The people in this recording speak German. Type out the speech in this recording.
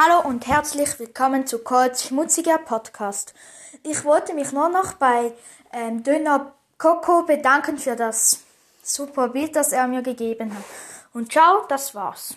Hallo und herzlich willkommen zu Colts schmutziger Podcast. Ich wollte mich nur noch bei ähm, Döner Coco bedanken für das super Bild, das er mir gegeben hat. Und ciao, das war's.